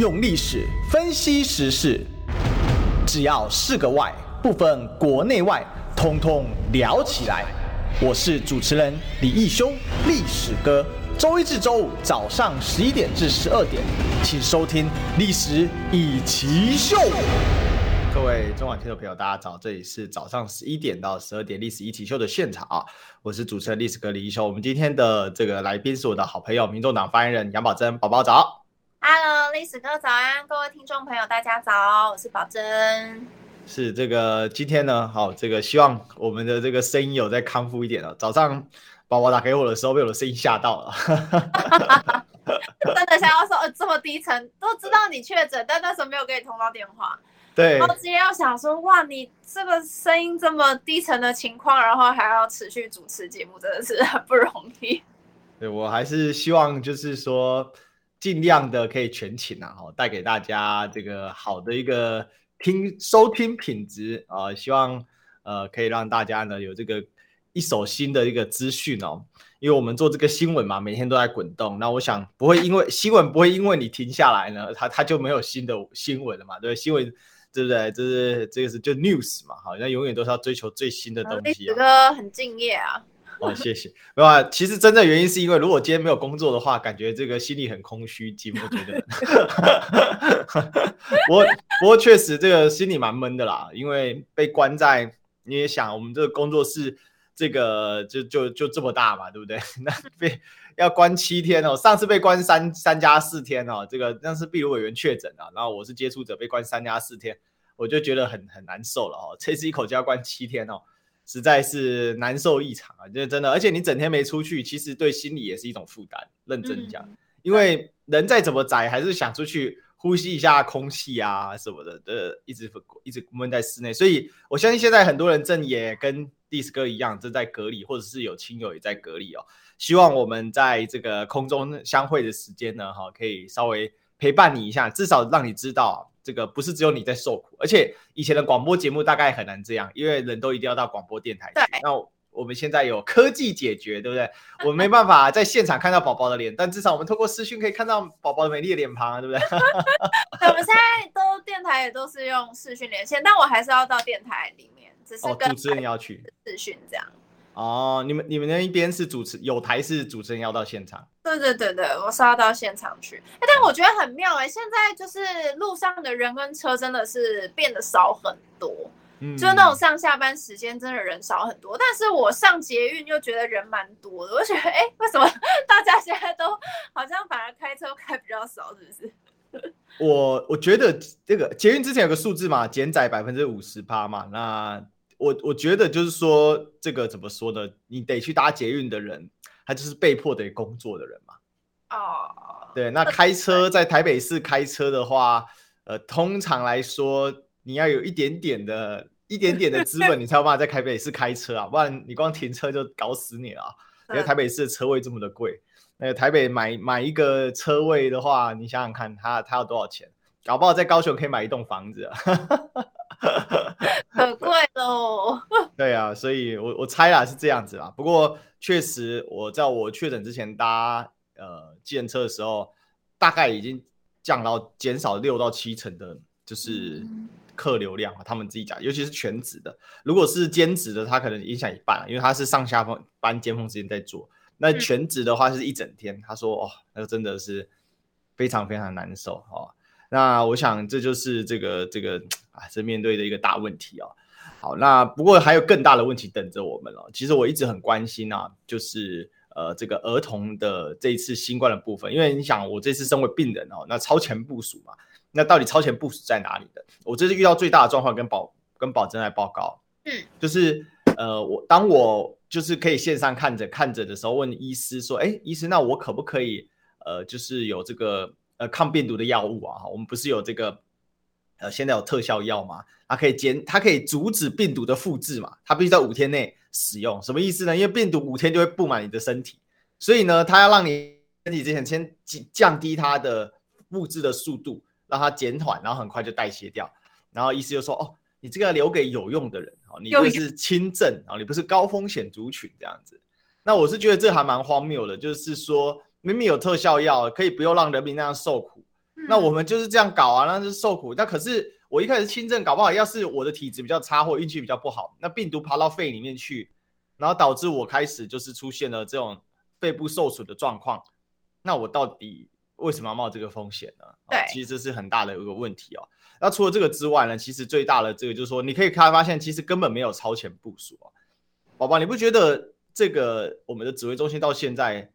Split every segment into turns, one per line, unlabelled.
用历史分析时事，只要是个“外”，不分国内外，通通聊起来。我是主持人李义修，历史哥。周一至周五早上十一点至十二点，请收听《历史一起秀》。各位中晚听众朋友，大家早！这里是早上十一点到十二点《历史一起秀》的现场啊，我是主持人历史哥李义修。我们今天的这个来宾是我的好朋友，民众党发言人杨宝珍，宝宝早。
Hello，历史哥早安，各位听众朋友，大家早，我是宝珍。
是这个今天呢，好，这个希望我们的这个声音有再康复一点了。早上宝宝打给我的时候，被我的声音吓到了，
真的想要说，呃，这么低沉，都知道你确诊，但那时候没有给你通到电话。
对，
然后直接要想说，哇，你这个声音这么低沉的情况，然后还要持续主持节目，真的是很不容易。
对，我还是希望就是说。尽量的可以全勤啊，哈，带给大家这个好的一个听收听品质啊、呃，希望呃可以让大家呢有这个一手新的一个资讯哦，因为我们做这个新闻嘛，每天都在滚动，那我想不会因为新闻不会因为你停下来呢，它它就没有新的新闻了嘛，对，新闻对不对？这是这个是就 news 嘛，好，那永远都是要追求最新的东西、啊。
这个很敬业啊。
哦，谢谢。没有啊，其实真正原因是因为，如果今天没有工作的话，感觉这个心里很空虚寂寞，觉得。不过，不过确实这个心里蛮闷的啦，因为被关在，你也想，我们这个工作室，这个就就就这么大嘛，对不对？那被要关七天哦，上次被关三三加四天哦，这个那是秘鲁委员确诊啊，然后我是接触者被关三加四天，我就觉得很很难受了哦，这次一口就要关七天哦。实在是难受异常啊！就是真的，而且你整天没出去，其实对心理也是一种负担。认真讲，因为人再怎么宅，还是想出去呼吸一下空气啊什么的，的一直一直闷在室内。所以我相信现在很多人正也跟历史哥一样，正在隔离，或者是有亲友也在隔离哦。希望我们在这个空中相会的时间呢，哈，可以稍微陪伴你一下，至少让你知道。这个不是只有你在受苦，而且以前的广播节目大概很难这样，因为人都一定要到广播电台去。
对。
那我们现在有科技解决，对不对？我们没办法在现场看到宝宝的脸，但至少我们透过视讯可以看到宝宝的美丽的脸庞啊，对不对？
我们现在都电台也都是用视讯连线，但我还是要到电台里面，只是跟、
哦、主持人要去
视讯这样。
哦，你们你们那一边是主持有台是主持人要到现场？
对对对对，我是要到现场去。哎，但我觉得很妙哎，现在就是路上的人跟车真的是变得少很多，嗯，就是那种上下班时间真的人少很多。但是我上捷运又觉得人蛮多的，我觉得哎，为什么 大家现在都好像反而开车开比较少，是不是？
我我觉得这个捷运之前有个数字嘛，减载百分之五十趴嘛，那。我我觉得就是说，这个怎么说呢？你得去搭捷运的人，他就是被迫得工作的人嘛。
哦，
对，那开车在台北市开车的话，呃，通常来说，你要有一点点的、一点点的资本，你才有办法在台北市开车啊，不然你光停车就搞死你了。因为台北市的车位这么的贵，那个台北买买一个车位的话，你想想看，它它要多少钱？搞不好在高雄可以买一栋房子啊。
可贵喽！
对啊，所以我我猜啦是这样子啦。不过确实，我在我确诊之前搭呃计程车的时候，大概已经降到减少六到七成的，就是客流量啊。他们自己讲，尤其是全职的，如果是兼职的，他可能影响一半，因为他是上下班班尖峰时间在做。那全职的话是一整天，他说哦，那个真的是非常非常难受哦。那我想这就是这个这个啊，这面对的一个大问题啊。好，那不过还有更大的问题等着我们哦。其实我一直很关心啊，就是呃这个儿童的这一次新冠的部分，因为你想我这次身为病人哦，那超前部署嘛，那到底超前部署在哪里的？我这次遇到最大的状况跟保跟宝珍来报告，嗯，就是呃我当我就是可以线上看着看着的时候，问医师说，哎，医师，那我可不可以呃就是有这个。呃，抗病毒的药物啊，我们不是有这个，呃，现在有特效药嘛？它可以减，它可以阻止病毒的复制嘛？它必须在五天内使用，什么意思呢？因为病毒五天就会布满你的身体，所以呢，它要让你身体之前先降低它的复制的速度，让它减缓，然后很快就代谢掉。然后医师就说：“哦，你这个要留给有用的人哦，你不是轻症啊，你不是高风险族群这样子。”那我是觉得这还蛮荒谬的，就是说。明明有特效药，可以不用让人民那样受苦，那我们就是这样搞啊，那就是受苦。那可是我一开始轻症，搞不好要是我的体质比较差或运气比较不好，那病毒爬到肺里面去，然后导致我开始就是出现了这种肺部受损的状况，那我到底为什么要冒这个风险呢？
对，
其实这是很大的一个问题哦。那除了这个之外呢，其实最大的这个就是说，你可以开发现，其实根本没有超前部署啊，宝宝，你不觉得这个我们的指挥中心到现在？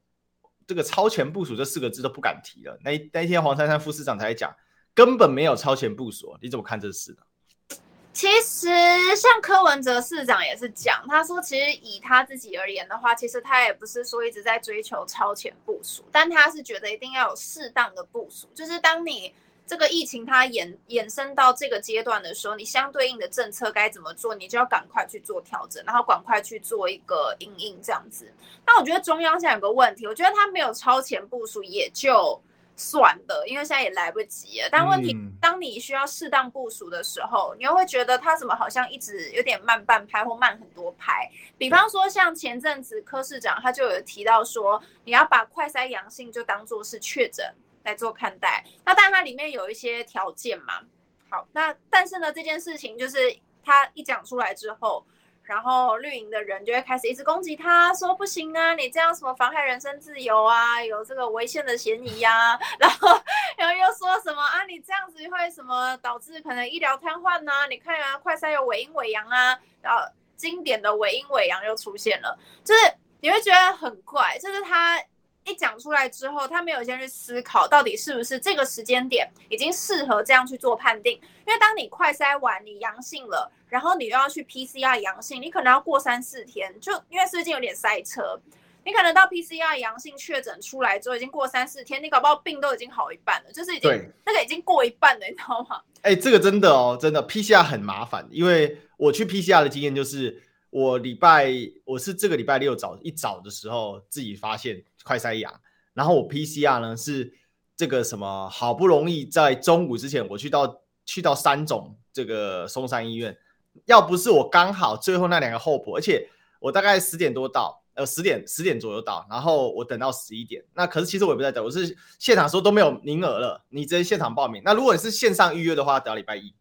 这个超前部署这四个字都不敢提了。那那一天黄珊珊副市长才讲，根本没有超前部署。你怎么看这事呢？
其实像柯文哲市长也是讲，他说其实以他自己而言的话，其实他也不是说一直在追求超前部署，但他是觉得一定要有适当的部署，就是当你。这个疫情它衍衍生到这个阶段的时候，你相对应的政策该怎么做，你就要赶快去做调整，然后赶快去做一个应应这样子。那我觉得中央现在有个问题，我觉得他没有超前部署也就算了，因为现在也来不及了。但问题，当你需要适当部署的时候，你又会觉得他怎么好像一直有点慢半拍或慢很多拍。比方说，像前阵子柯市长他就有提到说，你要把快筛阳性就当做是确诊。来做看待，那当然它里面有一些条件嘛。好，那但是呢，这件事情就是他一讲出来之后，然后绿营的人就会开始一直攻击他，说不行啊，你这样什么妨害人身自由啊，有这个违宪的嫌疑呀、啊。然后，然后又说什么啊，你这样子会什么导致可能医疗瘫痪呐？你看啊，快筛有伪阴伪阳啊，然后经典的伪阴伪阳又出现了，就是你会觉得很怪，就是他。一讲出来之后，他没有先去思考到底是不是这个时间点已经适合这样去做判定。因为当你快筛完你阳性了，然后你又要去 PCR 阳性，你可能要过三四天，就因为最近有点塞车，你可能到 PCR 阳性确诊出来之后，已经过三四天，你搞不好病都已经好一半了，就是已经那个已经过一半了，你知道吗？
哎、欸，这个真的哦，真的 PCR 很麻烦，因为我去 PCR 的经验就是。我礼拜我是这个礼拜六早一早的时候自己发现快筛阳，然后我 PCR 呢是这个什么好不容易在中午之前我去到去到三种这个松山医院，要不是我刚好最后那两个候补，而且我大概十点多到，呃十点十点左右到，然后我等到十一点，那可是其实我也不在等，我是现场说都没有名额了，你直接现场报名。那如果你是线上预约的话，等到礼拜一。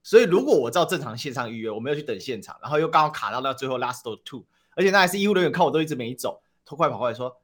所以，如果我照正常线上预约，我没有去等现场，然后又刚好卡到那最后 last two，而且那还是医务人员看我都一直没走，偷快跑过来说：“、”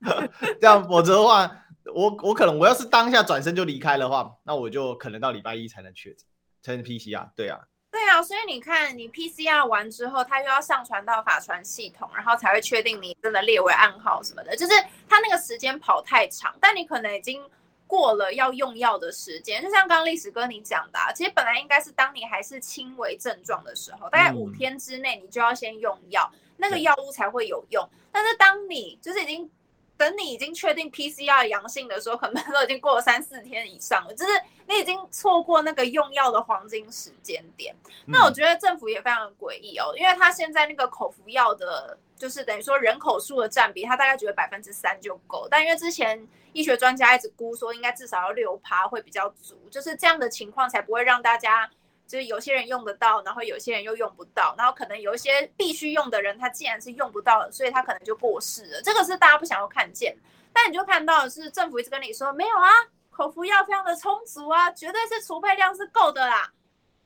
这样，否则的话，我我可能我要是当下转身就离开的话，那我就可能到礼拜一才能确诊，才能 PCR。对啊，
对啊，所以你看，你 PCR 完之后，他又要上传到法传系统，然后才会确定你真的列为暗号什么的，就是他那个时间跑太长，但你可能已经。过了要用药的时间，就像刚刚历史哥你讲的，啊，其实本来应该是当你还是轻微症状的时候，大概五天之内你就要先用药，嗯，那个药物才会有用。但是当你就是已经等你已经确定 PCR 阳性的时候，可能都已经过了三四天以上了，就是你已经错过那个用药的黄金时间点。那我觉得政府也非常的诡异哦，因为他现在那个口服药的。就是等于说人口数的占比，他大概觉得百分之三就够，但因为之前医学专家一直估说应该至少要六趴会比较足，就是这样的情况才不会让大家就是有些人用得到，然后有些人又用不到，然后可能有一些必须用的人他既然是用不到，所以他可能就过世了，这个是大家不想要看见。但你就看到的是政府一直跟你说没有啊，口服药非常的充足啊，绝对是储备量是够的啦。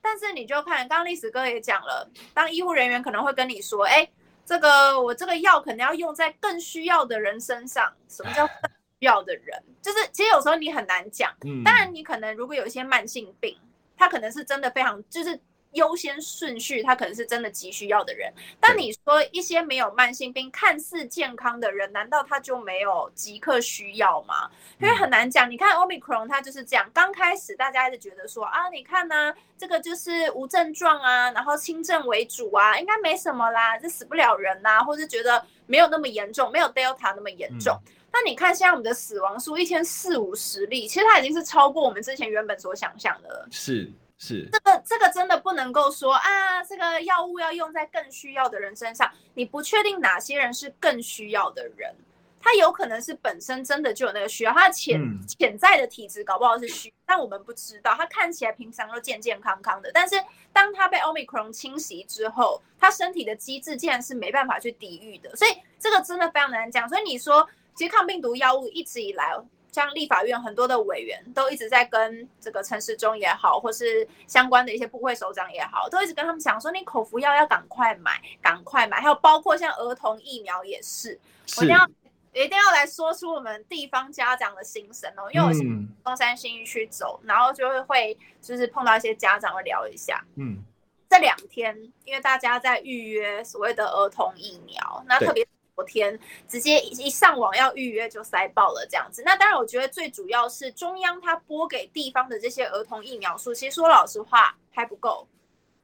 但是你就看刚刚历史哥也讲了，当医护人员可能会跟你说，哎。这个我这个药可能要用在更需要的人身上。什么叫更需要的人？就是其实有时候你很难讲。嗯，当然你可能如果有一些慢性病，他可能是真的非常就是。优先顺序，他可能是真的急需要的人。但你说一些没有慢性病、看似健康的人，难道他就没有即刻需要吗？因为很难讲。你看 Omicron，它就是这样。刚开始大家一直觉得说啊，你看呢、啊，这个就是无症状啊，然后轻症为主啊，应该没什么啦，这死不了人呐、啊，或是觉得没有那么严重，没有 Delta 那么严重。那、嗯、你看现在我们的死亡数一天四五十例，其实它已经是超过我们之前原本所想象的了。
是。是
这个这个真的不能够说啊，这个药物要用在更需要的人身上，你不确定哪些人是更需要的人，他有可能是本身真的就有那个需要，他的潜、嗯、潜在的体质搞不好是虚，但我们不知道，他看起来平常都健健康康的，但是当他被 Omicron 侵袭之后，他身体的机制竟然是没办法去抵御的，所以这个真的非常难讲。所以你说，其实抗病毒药物一直以来。像立法院很多的委员都一直在跟这个陈时中也好，或是相关的一些部会首长也好，都一直跟他们讲说，你口服药要赶快买，赶快买。还有包括像儿童疫苗也是，是我一定要一定要来说出我们地方家长的心声哦，因为我是东山新义区走，嗯、然后就会会就是碰到一些家长会聊一下，嗯，这两天因为大家在预约所谓的儿童疫苗，那特别。天直接一上网要预约就塞爆了这样子，那当然我觉得最主要是中央它拨给地方的这些儿童疫苗数，其实说老实话还不够。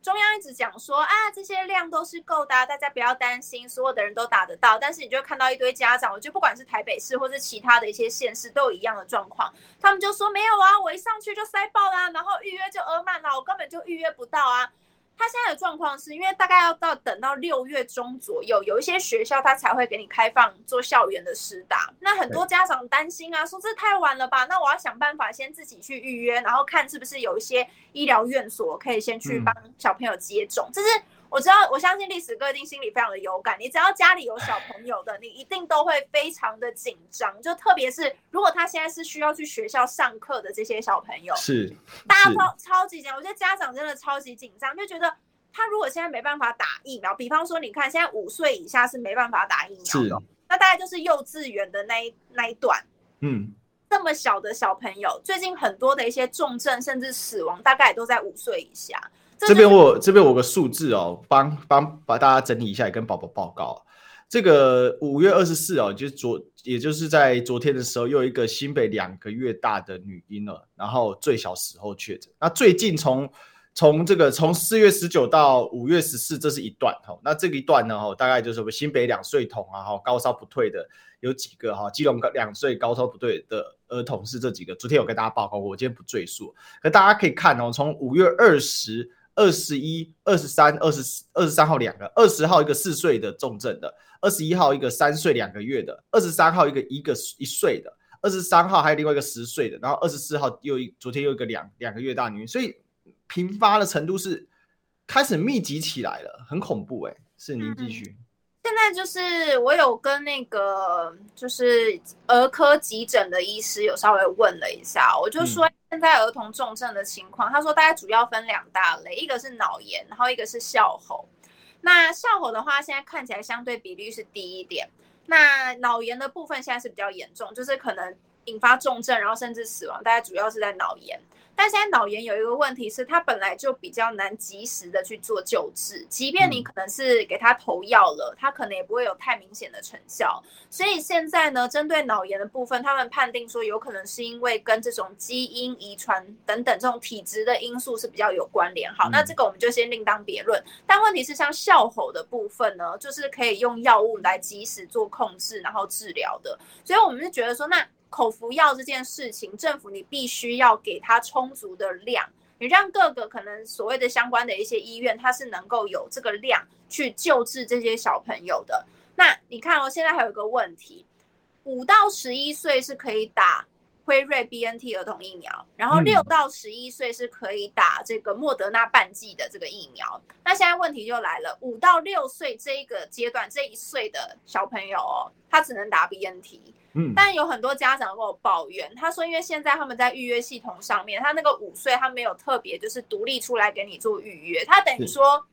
中央一直讲说啊，这些量都是够的，大家不要担心，所有的人都打得到。但是你就看到一堆家长，我就不管是台北市或是其他的一些县市都有一样的状况，他们就说没有啊，我一上去就塞爆啦，然后预约就额满了，我根本就预约不到啊。他现在的状况是因为大概要到等到六月中左右，有一些学校他才会给你开放做校园的师打。那很多家长担心啊，说这太晚了吧？那我要想办法先自己去预约，然后看是不是有一些医疗院所可以先去帮小朋友接种。这是。我知道，我相信历史哥一定心里非常的有感。你只要家里有小朋友的，你一定都会非常的紧张。就特别是如果他现在是需要去学校上课的这些小朋友，
是
大家超超级紧张。我觉得家长真的超级紧张，就觉得他如果现在没办法打疫苗，比方说你看现在五岁以下是没办法打疫苗的，那大概就是幼稚园的那一那一段，嗯，这么小的小朋友，最近很多的一些重症甚至死亡，大概也都在五岁以下。
这边我这边我有个数字哦，帮帮把大家整理一下，也跟宝宝报告。这个五月二十四哦，就是昨，也就是在昨天的时候，又有一个新北两个月大的女婴儿，然后最小时候确诊。那最近从从这个从四月十九到五月十四，这是一段哈。那这个一段呢哈，大概就是新北两岁童啊哈，高烧不退的有几个哈，基隆两岁高烧不退的儿童是这几个。昨天有跟大家报告过，我今天不赘述。可大家可以看哦，从五月二十。二十一、二十三、二十四、二十三号两个，二十号一个四岁的重症的，二十一号一个三岁两个月的，二十三号一个一个一岁的，二十三号还有另外一个十岁的，然后二十四号又一昨天又一个两两个月大女，所以频发的程度是开始密集起来了，很恐怖哎、欸。是您继续。嗯现在就是我有跟那个就是儿科急诊的医师有稍微问了一下，我就说现在儿童重症的情况，他说大概主要分两大类，一个是脑炎，然后一个是笑吼。那笑吼的话，现在看起来相对比率是低一点。那脑炎的部分现在是比较严重，就是可能引发重症，然后甚至死亡，大概主要是在脑炎。但现在脑炎有一个问题是，它本来就比较难及时的去做救治，即便你可能是给他投药了，它可能也不会有太明显的成效。所以现在呢，针对脑炎的部分，他们判定说有可能是因为跟这种基因遗传等等这种体质的因素是比较有关联。好，那这个我们就先另当别论。但问题是，像笑吼的部分呢，就是可以用药物来及时做控制，然后治疗的。所以我们是觉得说，那。口服药这件事情，政府你必须要给他充足的量，你让各个可能所谓的相关的一些医院，它是能够有这个量去救治这些小朋友的。那你看哦，现在还有一个问题，五到十一岁是可以打辉瑞 BNT 儿童疫苗，然后六到十一岁是可以打这个莫德纳半剂的这个疫苗。那现在问题就来了，五到六岁这一个阶段，这一岁的小朋友哦，他只能打 BNT。但有很多家长跟我抱怨，他说，因为现在他们在预约系统上面，他那个五岁他没有特别就是独立出来给你做预约，他等于说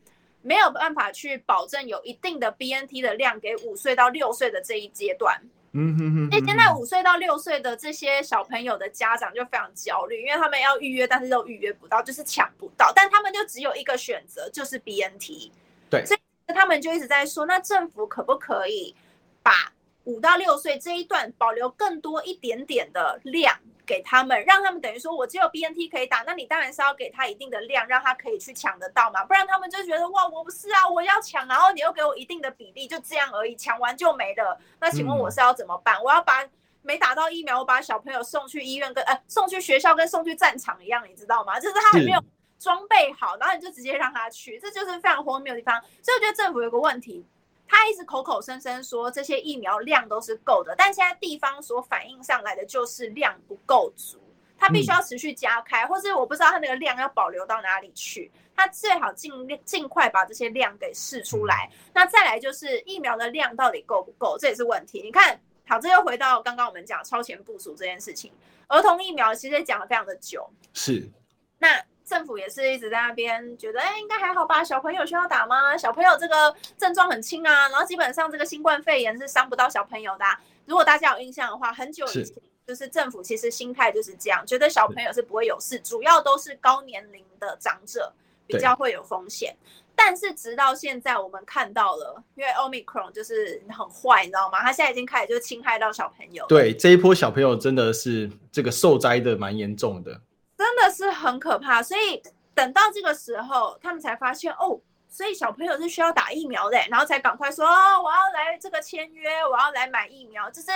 没有办法去保证有一定的 BNT 的量给五岁到六岁的这一阶段。嗯哼哼。所以现在五岁到六岁的这些小朋友的家长就非常焦虑，因为他们要预约，但是都预约不到，就是抢不到，但他们就只有一个选择，就是 BNT。对。所以他们就一直在说，那政府可不可以把五到六岁这一段保留更多一点点的量给他们，让他们等于说，我只有 BNT 可以打，那你当然是要给他一定的量，让他可以去抢得到嘛，不然他们就觉得哇，我不是啊，我要抢，然后你又给我一定的比例，就这样而已，抢完就没了。那请问我是要怎么办？我要把没打到疫苗，我把小朋友送去医院跟呃送去学校跟送去战场一样，你知道吗？就是他还没有装备好，然后你就直接让他去，这就是非常荒谬的地方。所以我觉得政府有个问题。他一直口口声声说这些疫苗量都是够的，但现在地方所反映上来的就是量不够足，他必须要持续加开，或是我不知道他那个量要保留到哪里去，他最好尽尽快把这些量给试出来。那再来就是疫苗的量到底够不够，这也是问题。你看
好，这又回到刚刚我们讲超前部署这件事情。儿童疫苗其实也讲了非常的久，
是。
那政府也是一直在那边觉得，哎，应该还好吧？小朋友需要打吗？小朋友这个症状很轻啊，然后基本上这个新冠肺炎是伤不到小朋友的啊。如果大家有印象的话，很久以前就是政府其实心态就是这样，觉得小朋友是不会有事，主要都是高年龄的长者比较会有风险。但是直到现在，我们看到了，因为 Omicron 就是很坏，你知道吗？他现在已经开始就侵害到小朋友。
对，这一波小朋友真的是这个受灾的蛮严重的，
真的是很可怕。所以等到这个时候，他们才发现哦，所以小朋友是需要打疫苗的，然后才赶快说哦，我要来这个签约，我要来买疫苗，这些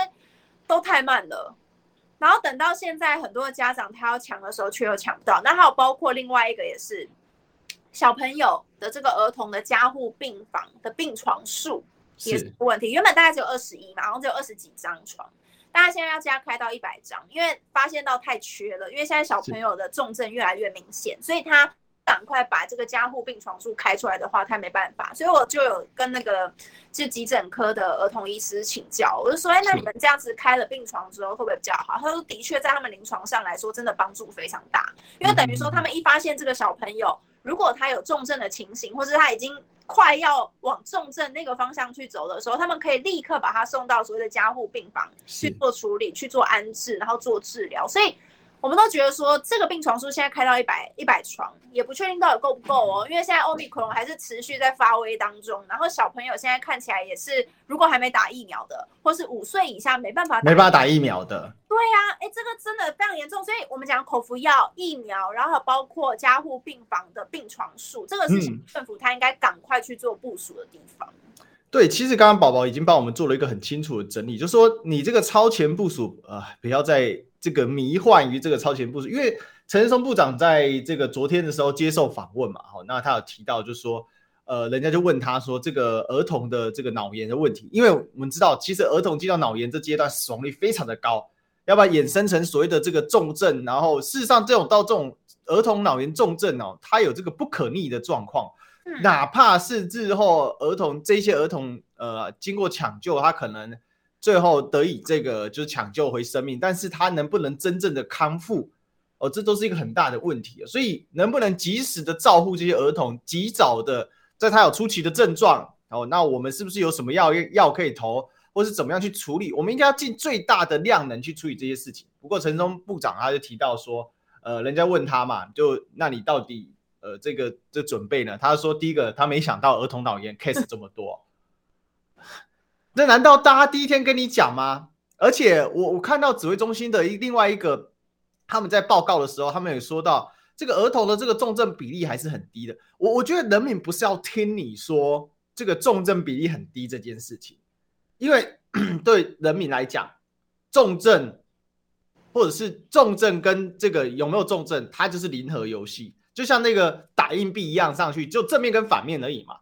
都太慢了。然后等到现在，很多的家长他要抢的时候，却又抢不到。那还有包括另外一个也是。小朋友的这个儿童的加护病房的病床数也是问题，原本大概只有二十一嘛，然后只有二十几张床，大家现在要加开到一百张，因为发现到太缺了，因为现在小朋友的重症越来越明显，所以他赶快把这个加护病床数开出来的话，他没办法，所以我就有跟那个就急诊科的儿童医师请教，我就说，哎，那你们这样子开了病床之后会不会比较好？他说，的确在他们临床上来说，真的帮助非常大，因为等于说他们一发现这个小朋友。如果他有重症的情形，或是他已经快要往重症那个方向去走的时候，他们可以立刻把他送到所谓的加护病房去做处理、去做安置，然后做治疗。所以。我们都觉得说，这个病床数现在开到一百一百床，也不确定到底够不够哦。因为现在 Omicron 还是持续在发威当中，然后小朋友现在看起来也是，如果还没打疫苗的，或是五岁以下没办法打，
没办法打疫苗的。
对呀、啊，哎，这个真的非常严重。所以我们讲口服药、疫苗，然后包括加护病房的病床数，这个是政府他应该赶快去做部署的地方。
嗯、对，其实刚刚宝宝已经帮我们做了一个很清楚的整理，就是说你这个超前部署啊、呃，不要再。这个迷幻于这个超前部署，因为陈时中部长在这个昨天的时候接受访问嘛，好，那他有提到就是说，呃，人家就问他说，这个儿童的这个脑炎的问题，因为我们知道，其实儿童进到脑炎这阶段死亡率非常的高，要不然衍生成所谓的这个重症，然后事实上这种到这种儿童脑炎重症哦，它有这个不可逆的状况，哪怕是日后儿童这些儿童呃经过抢救，他可能。最后得以这个就是抢救回生命，但是他能不能真正的康复，哦，这都是一个很大的问题。所以能不能及时的照顾这些儿童，及早的在他有初期的症状，哦，那我们是不是有什么药药可以投，或是怎么样去处理？我们应该要尽最大的量能去处理这些事情。不过陈忠部长他就提到说，呃，人家问他嘛，就那你到底呃这个这准备呢？他说第一个他没想到儿童脑炎 case 这么多。那难道大家第一天跟你讲吗？而且我我看到指挥中心的一另外一个，他们在报告的时候，他们也说到这个儿童的这个重症比例还是很低的。我我觉得人民不是要听你说这个重症比例很低这件事情，因为 对人民来讲，重症或者是重症跟这个有没有重症，它就是零和游戏，就像那个打硬币一样上去，就正面跟反面而已嘛。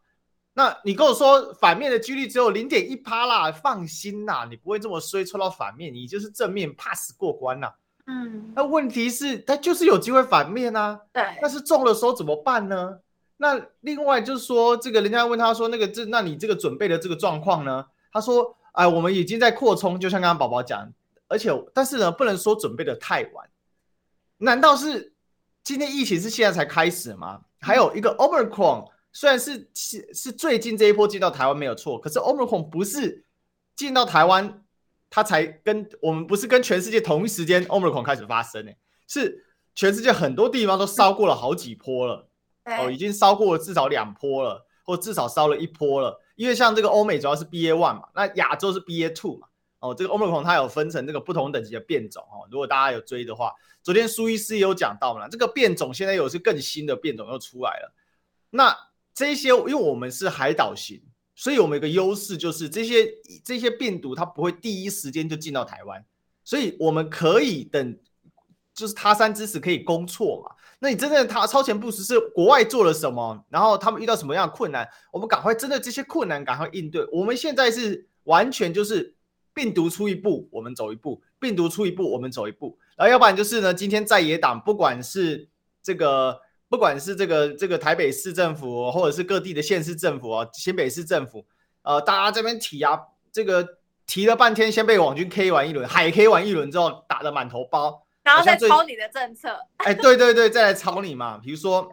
那你跟我说反面的几率只有零点一趴啦，放心啦，你不会这么衰抽到反面，你就是正面 pass 过关啦。嗯，那问题是它就是有机会反面啊。对，但是中的时候怎么办呢？那另外就是说，这个人家问他说，那个这那你这个准备的这个状况呢？他说，哎，我们已经在扩充，就像刚刚宝宝讲，而且但是呢，不能说准备的太晚。难道是今天疫情是现在才开始吗？还有一个 Omicron。虽然是是是最近这一波进到台湾没有错，可是 Omicron 不是进到台湾，它才跟我们不是跟全世界同一时间 Omicron 开始发生呢？是全世界很多地方都烧过了好几波了，哦，已经烧过了至少两波了，或至少烧了一波了。因为像这个欧美主要是 BA one 嘛，那亚洲是 BA two 嘛，哦，这个 Omicron 它有分成这个不同等级的变种哦。如果大家有追的话，昨天苏医师也有讲到嘛，这个变种现在有是更新的变种又出来了，那。这些，因为我们是海岛型，所以我们有个优势就是这些这些病毒它不会第一时间就进到台湾，所以我们可以等，就是他山之石可以攻错嘛。那你真正他超前部署是国外做了什么，然后他们遇到什么样的困难，我们赶快针对这些困难赶快应对。我们现在是完全就是病毒出一步，我们走一步；病毒出一步，我们走一步。然后要不然就是呢，今天在野党不管是这个。不管是这个这个台北市政府，或者是各地的县市政府啊，新北市政府，呃，大家这边提啊，这个提了半天，先被网军 K 完一轮，海 K 完一轮之后，打得满头包，
然后再抄你的政策。
哎，对对对，再来抄你嘛。比如说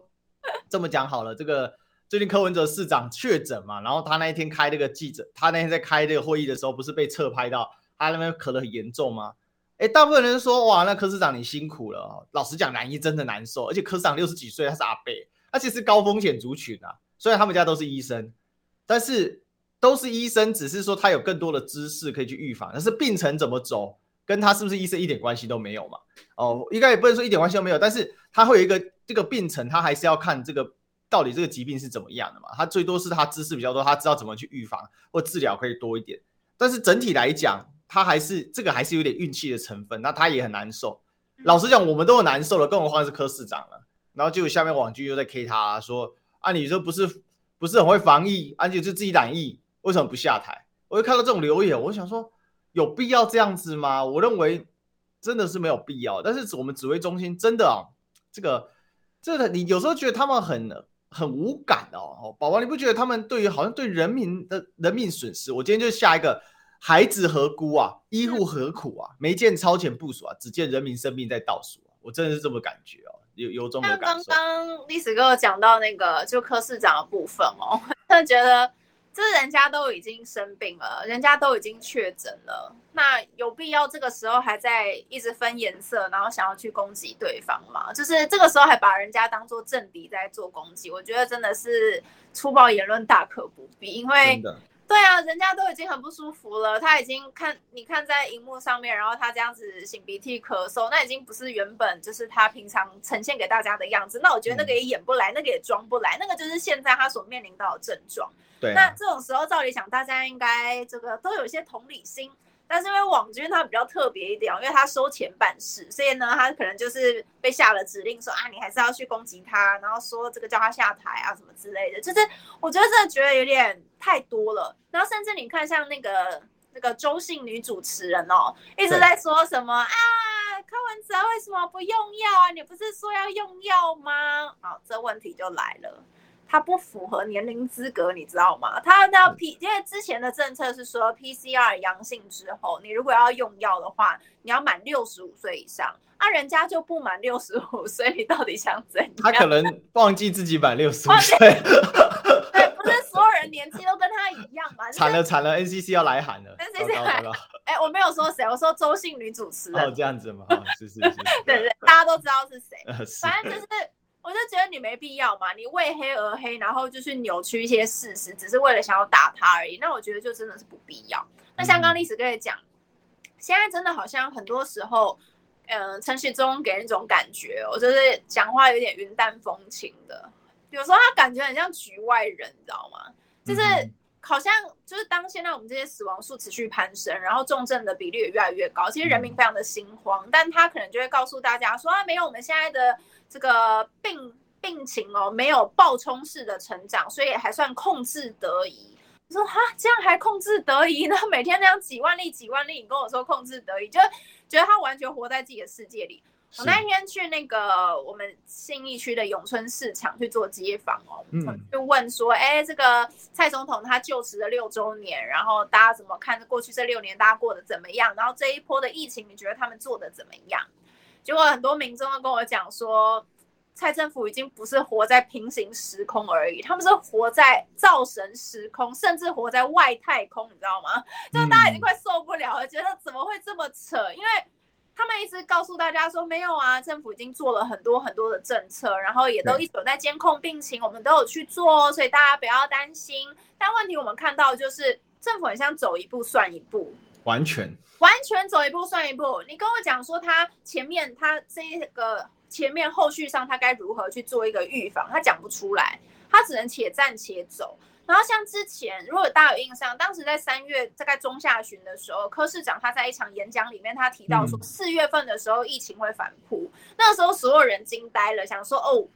这么讲好了，这个最近柯文哲市长确诊嘛，然后他那一天开这个记者，他那天在开这个会议的时候，不是被侧拍到他那边咳得很严重吗？哎，大部分人说哇，那柯市长你辛苦了。老实讲，男医真的难受，而且柯市长六十几岁，他是阿伯，他其实高风险族群啊。虽然他们家都是医生，但是都是医生，只是说他有更多的知识可以去预防。但是病程怎么走，跟他是不是医生一点关系都没有嘛？哦，应该也不能说一点关系都没有，但是他会有一个这个病程，他还是要看这个到底这个疾病是怎么样的嘛。他最多是他知识比较多，他知道怎么去预防或治疗可以多一点。但是整体来讲，他还是这个还是有点运气的成分。那他也很难受。老实讲，我们都很难受了，更何况是柯市长了。然后就下面网剧又在 K 他说。啊，你说不是不是很会防疫，而且就自己染疫，为什么不下台？我就看到这种留言，我想说有必要这样子吗？我认为真的是没有必要。但是我们指挥中心真的啊，这个这个你有时候觉得他们很很无感哦，宝宝你不觉得他们对于好像对人民的人命损失？我今天就下一个孩子何辜啊，医护何苦啊？没见超前部署啊，只见人民生命在倒数啊，我真的是这么感觉哦。有有种的感受。
刚刚历史哥讲到那个就科市长的部分哦，他觉得这人家都已经生病了，人家都已经确诊了，那有必要这个时候还在一直分颜色，然后想要去攻击对方吗？就是这个时候还把人家当做政敌在做攻击，我觉得真的是粗暴言论大可不必，因为。对啊，人家都已经很不舒服了，他已经看你看在荧幕上面，然后他这样子擤鼻涕、咳嗽，那已经不是原本就是他平常呈现给大家的样子。那我觉得那个也演不来，嗯、那个也装不来，那个就是现在他所面临到的症状。对、啊，那这种时候照理讲，大家应该这个都有一些同理心。但是因为网军他比较特别一点，因为他收钱办事，所以呢，他可能就是被下了指令说啊，你还是要去攻击他，然后说这个叫他下台啊什么之类的。就是我觉得这觉得有点太多了。然后甚至你看像那个那个周姓女主持人哦，一直在说什么啊，柯文哲为什么不用药啊？你不是说要用药吗？好，这问题就来了。他不符合年龄资格，你知道吗？他那 P，因为之前的政策是说 PCR 阳性之后，你如果要用药的话，你要满六十五岁以上。啊，人家就不满六十五岁，你到底想怎样？
他可能忘记自己满六十五岁。
对，不是所有人年纪都跟他一样嘛？
惨了惨了，NCC 要来喊了。
NCC 来，哎，我没有说谁，我说周姓女主持人。
哦，这样子吗？是是是，
对对，大家都知道是谁。反正就是。我就觉得你没必要嘛，你为黑而黑，然后就是扭曲一些事实，只是为了想要打他而已。那我觉得就真的是不必要。那像刚刚历史哥也讲，现在真的好像很多时候，嗯、呃，陈时中给人一种感觉，我就是讲话有点云淡风轻的，有时候他感觉很像局外人，你知道吗？就是好像就是当现在我们这些死亡数持续攀升，然后重症的比例也越来越高，其实人民非常的心慌，但他可能就会告诉大家说啊，没有，我们现在的。这个病病情哦，没有暴冲式的成长，所以还算控制得宜。你说哈，这样还控制得宜呢？每天那样几万例几万例，你跟我说控制得宜，就觉得他完全活在自己的世界里。我那天去那个我们信义区的永春市场去做街访哦，嗯，就问说，哎，这个蔡总统他就职的六周年，然后大家怎么看过去这六年大家过得怎么样？然后这一波的疫情，你觉得他们做的怎么样？结果很多民众都跟我讲说，蔡政府已经不是活在平行时空而已，他们是活在造神时空，甚至活在外太空，你知道吗？就是大家已经快受不了了，觉得怎么会这么扯？因为他们一直告诉大家说，没有啊，政府已经做了很多很多的政策，然后也都一直有在监控病情，我们都有去做，所以大家不要担心。但问题我们看到就是，政府很像走一步算一步。
完全
完全走一步算一步。你跟我讲说他前面他这个前面后续上他该如何去做一个预防，他讲不出来，他只能且战且走。然后像之前，如果大家有印象，当时在三月大概中下旬的时候，柯市长他在一场演讲里面，他提到说四月份的时候疫情会反扑，那个时候所有人惊呆了，想说哦，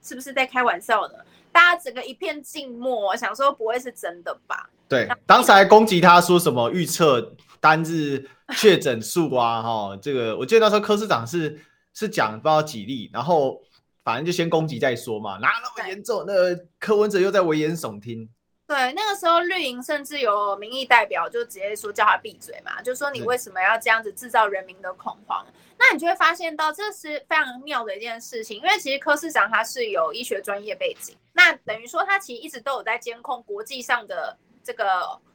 是不是在开玩笑呢？大家整个一片静默，想说不会是真的吧？
对，当时还攻击他说什么预测。单日确诊数啊，哈，这个我记得那时候柯市长是是讲不知道几例，然后反正就先攻击再说嘛，哪那么严重？那柯文哲又在危言耸听，
对，那个时候绿营甚至有民意代表就直接说叫他闭嘴嘛，就说你为什么要这样子制造人民的恐慌？那你就会发现到这是非常妙的一件事情，因为其实柯市长他是有医学专业背景，那等于说他其实一直都有在监控国际上的这个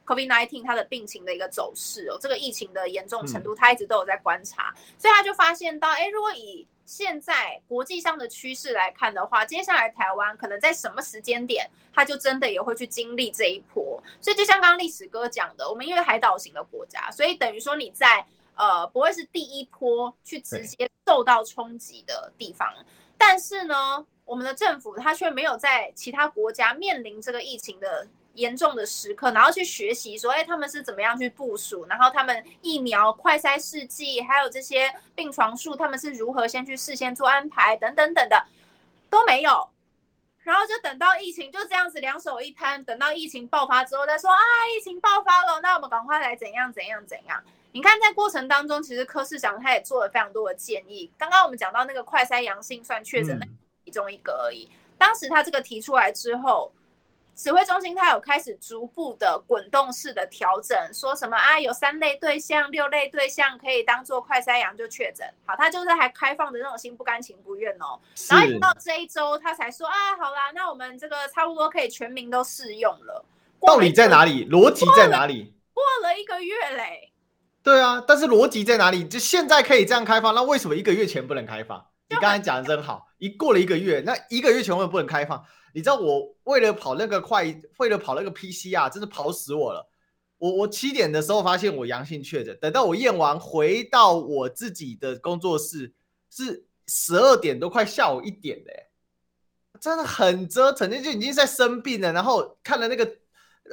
COVID-19 它的病情的一个走势哦，这个疫情的严重程度他一直都有在观察，嗯、所以他就发现到，哎，如果以现在国际上的趋势来看的话，接下来台湾可能在什么时间点，他就真的也会去经历这一波。所以就像刚刚历史哥讲的，我们因为海岛型的国家，所以等于说你在。呃，不会是第一波去直接受到冲击的地方，但是呢，我们的政府它却没有在其他国家面临这个疫情的严重的时刻，然后去学习说，哎，他们是怎么样去部署，然后他们疫苗快筛试剂，还有这些病床数，他们是如何先去事先做安排，等等等的都没有，然后就等到疫情就这样子两手一摊，等到疫情爆发之后再说啊，疫情爆发了，那我们赶快来怎样怎样怎样。你看，在过程当中，其实柯市长他也做了非常多的建议。刚刚我们讲到那个快筛阳性算确诊的其中一个而已。嗯、当时他这个提出来之后，指挥中心它有开始逐步的滚动式的调整，说什么啊，有三类对象、六类对象可以当做快筛阳就确诊。好，他就是还开放的那种心不甘情不愿哦。是然后一直到这一周，他才说啊，好啦，那我们这个差不多可以全民都适用了。
道理在哪里？逻辑在哪里？
过了一个月嘞。
对啊，但是逻辑在哪里？就现在可以这样开放，那为什么一个月前不能开放？你刚才讲的真好，一过了一个月，那一个月前为什么不能开放？你知道我为了跑那个快，为了跑那个 PCR，真是跑死我了。我我七点的时候发现我阳性确诊，等到我验完回到我自己的工作室是十二点都快下午一点嘞，真的很折腾，那就已经在生病了。然后看了那个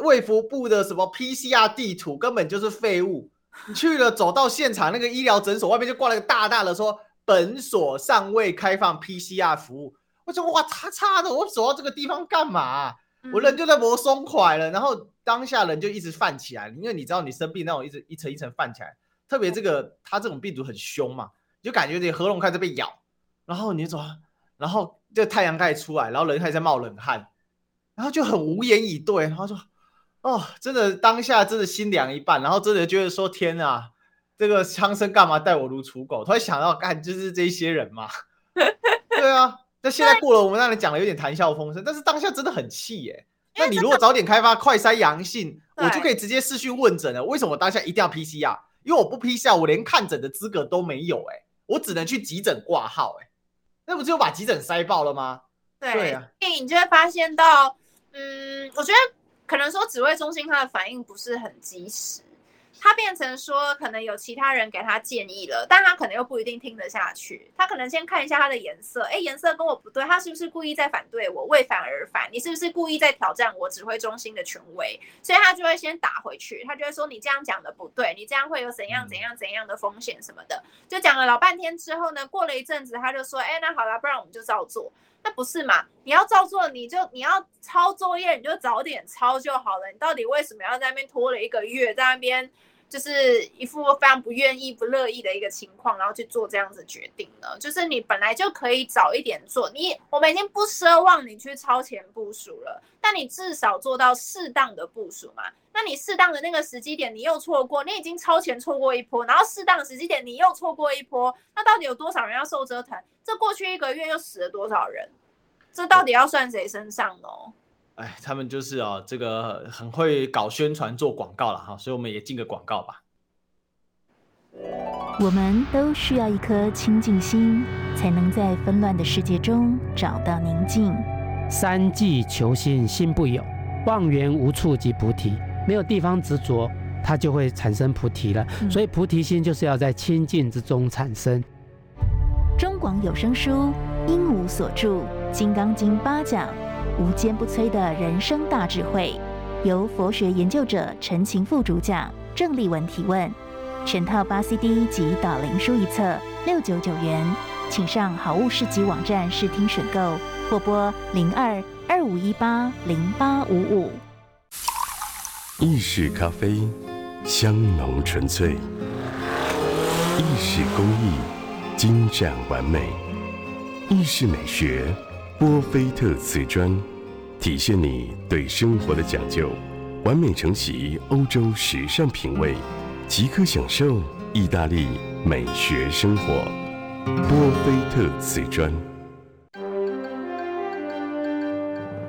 卫福部的什么 PCR 地图，根本就是废物。你去了，走到现场那个医疗诊所外面就挂了个大大的说“本所尚未开放 PCR 服务”。我说哇，叉叉的，我走到这个地方干嘛？我人就在磨松快了，然后当下人就一直泛起来，因为你知道你生病那种一直一层一层泛起来，特别这个它这种病毒很凶嘛，就感觉你喉咙开始被咬，然后你就走，然后这太阳开始出来，然后人开始在冒冷汗，然后就很无言以对，然后说。哦，真的当下真的心凉一半，然后真的觉得说天啊，这个枪声干嘛待我如刍狗？他会想到干就是这些人嘛。对啊，那现在过了，我们让你讲的有点谈笑风生，但是当下真的很气耶。那你如果早点开发快筛阳性，我就可以直接视讯问诊了。为什么当下一定要 PCR？因为我不 PCR，我连看诊的资格都没有哎，我只能去急诊挂号哎，那不就把急诊塞爆了吗？
对，对啊，所以你就会发现到，嗯，我觉得。可能说指挥中心它的反应不是很及时，他变成说可能有其他人给他建议了，但他可能又不一定听得下去。他可能先看一下他的颜色，哎，颜色跟我不对，他是不是故意在反对我？为反而反，你是不是故意在挑战我指挥中心的权威？所以他就会先打回去，他就会说你这样讲的不对，你这样会有怎样怎样怎样的风险什么的。就讲了老半天之后呢，过了一阵子，他就说，哎，那好了，不然我们就照做。那不是嘛？你要照做，你就你要抄作业，你就早点抄就好了。你到底为什么要在那边拖了一个月，在那边就是一副非常不愿意、不乐意的一个情况，然后去做这样子决定呢？就是你本来就可以早一点做。你我们已经不奢望你去超前部署了，但你至少做到适当的部署嘛。那你适当的那个时机点，你又错过，你已经超前错过一波，然后适当的时机点你又错过一波，那到底有多少人要受折腾？这过去一个月又死了多少人？这到底要算谁身上呢？
哎，他们就是啊，这个很会搞宣传、做广告了哈，所以我们也进个广告吧。
我们都需要一颗清净心，才能在纷乱的世界中找到宁静。
三际求心，心不有；望缘无处即菩提。没有地方执着，它就会产生菩提了。嗯、所以菩提心就是要在清净之中产生。
中广有声书，应无所住《金刚经》八讲，无坚不摧的人生大智慧，由佛学研究者陈晴副主讲，郑丽文提问。全套八 CD 及导灵书一册，六九九元，请上好物市集网站试听选购，或拨零二二五一八零八五五。
意式咖啡，香浓纯粹；意式工艺，精湛完美；意式美学，波菲特瓷砖。体现你对生活的讲究，完美承袭欧洲时尚品味，即刻享受意大利美学生活。波菲特瓷砖，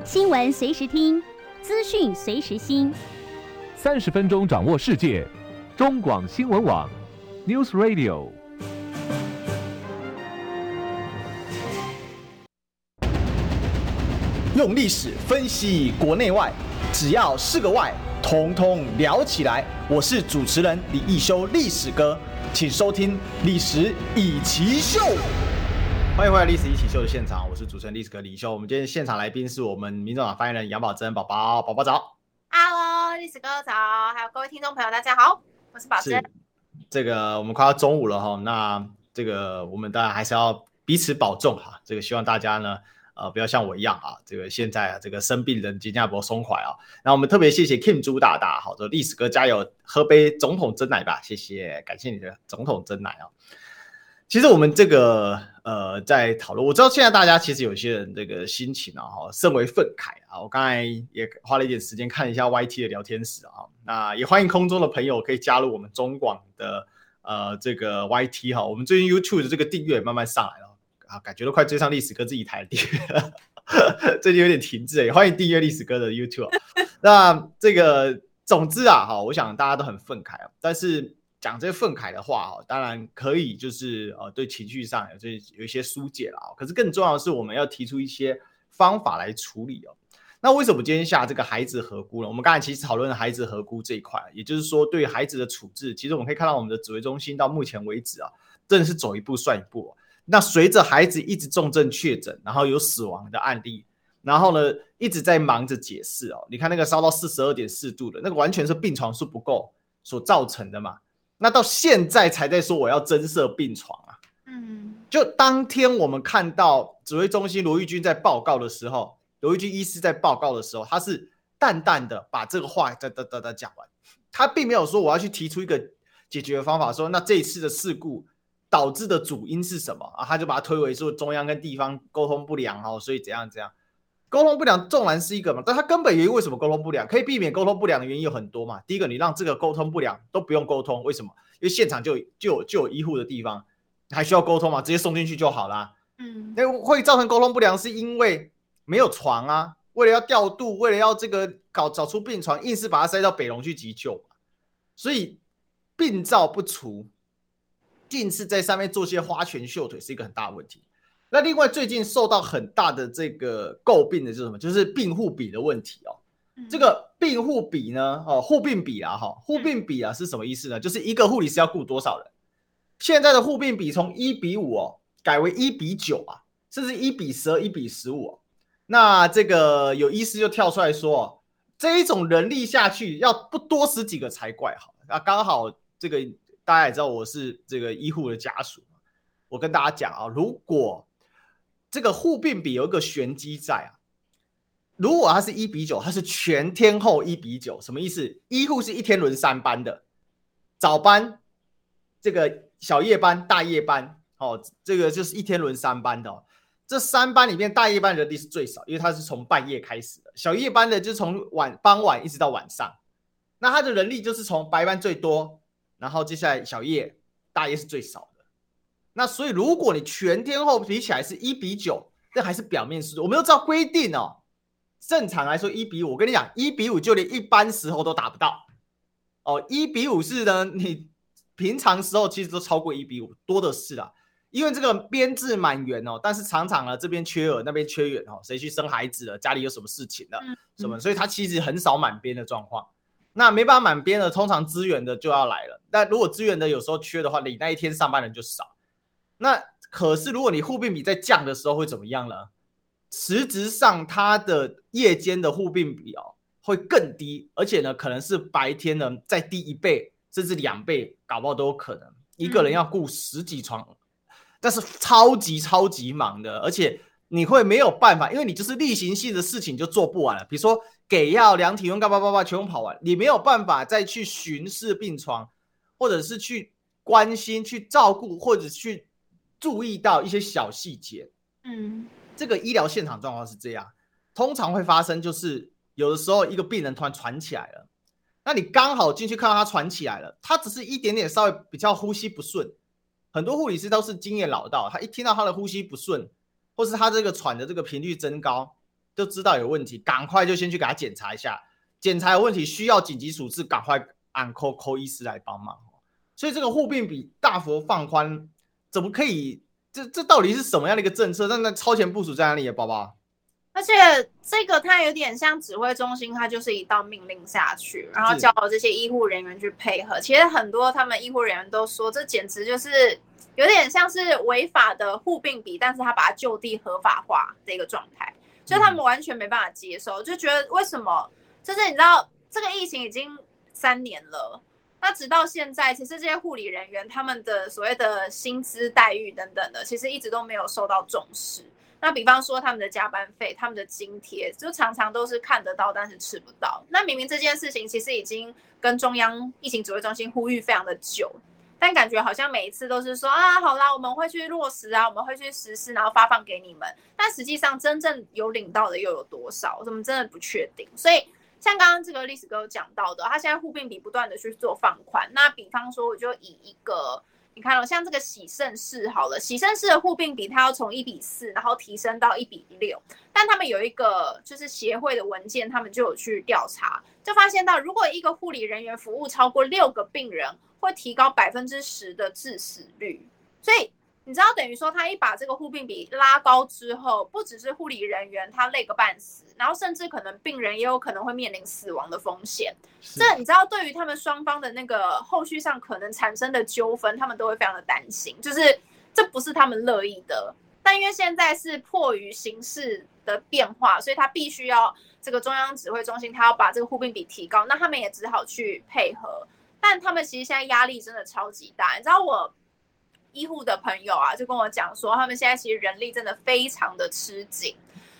新闻随时听，资讯随时新，
三十分钟掌握世界。中广新闻网，News Radio。
用历史分析国内外，只要是个“外”，统统聊起来。我是主持人李易修，历史哥，请收听《历史易起 SHOW》。欢迎回来《历史一起 SHOW》的现场，我是主持人历史哥李易修。我们今天现场来宾是我们民众党发言人杨宝珍宝宝，宝宝早。
Hello，历史哥早，还有各位听众朋友，大家好，我是宝珍。
这个我们快要中午了哈，那这个我们当然还是要彼此保重哈。这个希望大家呢。呃，不要像我一样啊，这个现在啊，这个生病人金加坡松怀啊。那我们特别谢谢 Kim 朱大大，好，的历史哥加油，喝杯总统珍奶吧，谢谢，感谢你的总统珍奶啊。其实我们这个呃，在讨论，我知道现在大家其实有些人这个心情啊，哈，甚为愤慨啊。我刚才也花了一点时间看一下 YT 的聊天室啊，那也欢迎空中的朋友可以加入我们中广的呃这个 YT 哈。我们最近 YouTube 的这个订阅慢慢上来。啊，感觉都快追上历史哥自己台的订阅了，最近有点停滞哎，欢迎订阅历史哥的 YouTube。那这个总之啊，哈，我想大家都很愤慨啊。但是讲这个愤慨的话，哈，当然可以就是呃，对情绪上有这有一些疏解了啊。可是更重要的是，我们要提出一些方法来处理哦。那为什么今天下这个孩子合估呢？我们刚才其实讨论了孩子合估这一块，也就是说对孩子的处置，其实我们可以看到我们的指挥中心到目前为止啊，真的是走一步算一步。那随着孩子一直重症确诊，然后有死亡的案例，然后呢一直在忙着解释哦。你看那个烧到四十二点四度的那个，完全是病床数不够所造成的嘛。那到现在才在说我要增设病床啊。嗯，就当天我们看到指挥中心罗玉军在报告的时候，罗玉军医师在报告的时候，他是淡淡的把这个话哒哒哒哒讲完，他并没有说我要去提出一个解决的方法，说那这一次的事故。导致的主因是什么啊？他就把它推为说中央跟地方沟通不良哦，所以怎样怎样，沟通不良纵然是一个嘛，但他根本原因为什么沟通不良？可以避免沟通不良的原因有很多嘛。第一个，你让这个沟通不良都不用沟通，为什么？因为现场就就有就有医护的地方，还需要沟通嘛？直接送进去就好啦。嗯，那会造成沟通不良是因为没有床啊，为了要调度，为了要这个搞找出病床，硬是把它塞到北龙去急救，所以病灶不除。尽是在上面做些花拳绣腿是一个很大的问题。那另外最近受到很大的这个诟病的就是什么？就是病护比的问题哦。这个病护比呢，哦，护病比啊，哈，护病比啊是什么意思呢？就是一个护理师要雇多少人？现在的护病比从一比五哦，改为一比九啊，甚至一比十二、一比十五。那这个有医师就跳出来说，这一种人力下去要不多死几个才怪好啊。刚好这个。大家也知道我是这个医护的家属，我跟大家讲啊，如果这个护病比有一个玄机在啊，如果它是一比九，它是全天候一比九，什么意思？医护是一天轮三班的，早班、这个小夜班、大夜班，哦，这个就是一天轮三班的哦。这三班里面，大夜班人力是最少，因为它是从半夜开始的，小夜班的就从晚傍晚一直到晚上，那它的人力就是从白班最多。然后接下来小叶、大叶是最少的，那所以如果你全天候比起来是一比九，这还是表面数字。我们都知道规定哦，正常来说一比五。我跟你讲，一比五就连一般时候都达不到哦。一比五是呢，你平常时候其实都超过一比五，多的是啦。因为这个编制满员哦，但是常常呢这边缺额，那边缺员哦，谁去生孩子了，家里有什么事情了，什么，所以他其实很少满编的状况。那没办法满编的，通常支援的就要来了。但如果支援的有时候缺的话，你那一天上班人就少。那可是如果你护病比在降的时候会怎么样呢？实质上，它的夜间的护病比哦会更低，而且呢可能是白天呢再低一倍甚至两倍，搞不好都有可能。一个人要顾十几床，嗯、但是超级超级忙的，而且你会没有办法，因为你就是例行性的事情就做不完了，比如说。给药、量体温、干巴巴巴，全部跑完，你没有办法再去巡视病床，或者是去关心、去照顾，或者去注意到一些小细节。嗯，这个医疗现场状况是这样。通常会发生就是有的时候一个病人突然喘起来了，那你刚好进去看到他喘起来了，他只是一点点稍微比较呼吸不顺，很多护理师都是经验老道，他一听到他的呼吸不顺，或是他这个喘的这个频率增高，就知道有问题，赶快就先去给他检查一下，检查有问题需要紧急处置，赶快按 call call 医师来帮忙。所以这个护病比大幅放宽，怎么可以？这这到底是什么样的一个政策？那那超前部署在哪里啊，宝宝？
而且这个它有点像指挥中心，它就是一道命令下去，然后叫这些医护人员去配合。其实很多他们医护人员都说，这简直就是有点像是违法的护病比，但是他把它就地合法化的一个状态，所以他们完全没办法接受，就觉得为什么？就是你知道这个疫情已经三年了。那直到现在，其实这些护理人员他们的所谓的薪资待遇等等的，其实一直都没有受到重视。那比方说他们的加班费、他们的津贴，就常常都是看得到，但是吃不到。那明明这件事情其实已经跟中央疫情指挥中心呼吁非常的久，但感觉好像每一次都是说啊，好啦，我们会去落实啊，我们会去实施，然后发放给你们。但实际上真正有领到的又有多少？我们真的不确定。所以。像刚刚这个历史哥讲到的，他现在护病比不断的去做放宽。那比方说，我就以一个你看、哦，像这个喜盛世好了，喜盛世的护病比它要从一比四，然后提升到一比六。但他们有一个就是协会的文件，他们就有去调查，就发现到如果一个护理人员服务超过六个病人，会提高百分之十的致死率。所以。你知道，等于说他一把这个护病比拉高之后，不只是护理人员他累个半死，然后甚至可能病人也有可能会面临死亡的风险。这你知道，对于他们双方的那个后续上可能产生的纠纷，他们都会非常的担心，就是这不是他们乐意的。但因为现在是迫于形势的变化，所以他必须要这个中央指挥中心，他要把这个护病比提高，那他们也只好去配合。但他们其实现在压力真的超级大，你知道我。医护的朋友啊，就跟我讲说，他们现在其实人力真的非常的吃紧，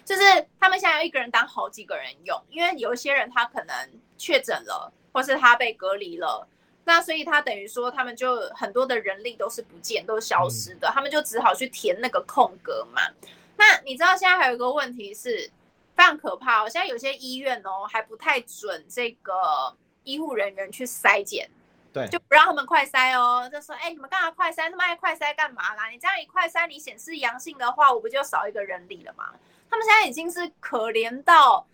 就是他们现在要一个人当好几个人用，因为有一些人他可能确诊了，或是他被隔离了，那所以他等于说他们就很多的人力都是不见，都是消失的，他们就只好去填那个空格嘛。那你知道现在还有一个问题是非常可怕哦，现在有些医院哦还不太准这个医护人员去筛检。
对，
就不让他们快筛哦，就说，哎，你们干嘛快筛？他们爱快筛干嘛啦？你这样一快筛，你显示阳性的话，我不就少一个人力了吗？他们现在已经是可怜到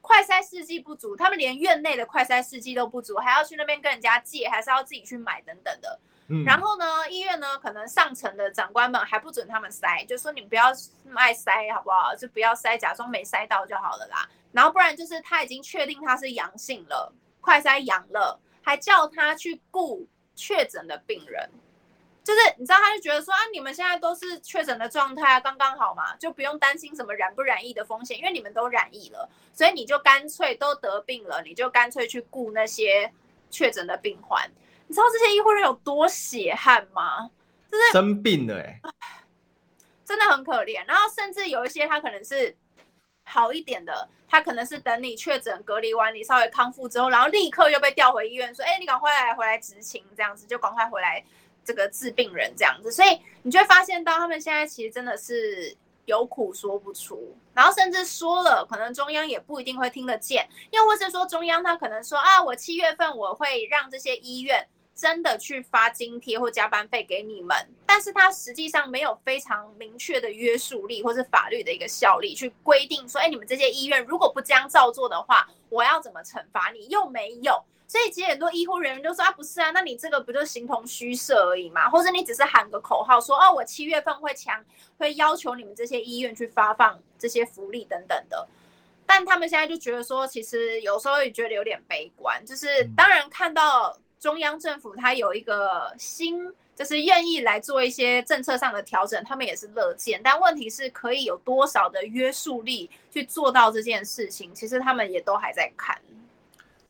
快筛试剂不足，他们连院内的快筛试剂都不足，还要去那边跟人家借，还是要自己去买等等的。嗯，然后呢，医院呢，可能上层的长官们还不准他们塞，就说你们不要那么爱塞好不好？就不要塞，假装没塞到就好了啦。然后不然就是他已经确定他是阳性了，快塞阳了。还叫他去雇确诊的病人，就是你知道，他就觉得说啊，你们现在都是确诊的状态啊，刚刚好嘛，就不用担心什么染不染疫的风险，因为你们都染疫了，所以你就干脆都得病了，你就干脆去雇那些确诊的病患。你知道这些医护人员有多血汗吗？就是
生病了哎、欸，
真的很可怜。然后甚至有一些他可能是。好一点的，他可能是等你确诊隔离完，你稍微康复之后，然后立刻又被调回医院，说：“哎，你赶快来回来执勤，这样子就赶快回来这个治病人这样子。”所以你就会发现到他们现在其实真的是有苦说不出，然后甚至说了，可能中央也不一定会听得见，又或是说中央他可能说：“啊，我七月份我会让这些医院。”真的去发津贴或加班费给你们，但是他实际上没有非常明确的约束力或是法律的一个效力去规定说，哎，你们这些医院如果不这样照做的话，我要怎么惩罚你？又没有，所以其实很多医护人员都说啊，不是啊，那你这个不就形同虚设而已嘛？或者你只是喊个口号说，哦，我七月份会强会要求你们这些医院去发放这些福利等等的，但他们现在就觉得说，其实有时候也觉得有点悲观，就是当然看到。中央政府他有一个心，就是愿意来做一些政策上的调整，他们也是乐见。但问题是，可以有多少的约束力去做到这件事情？其实他们也都还在看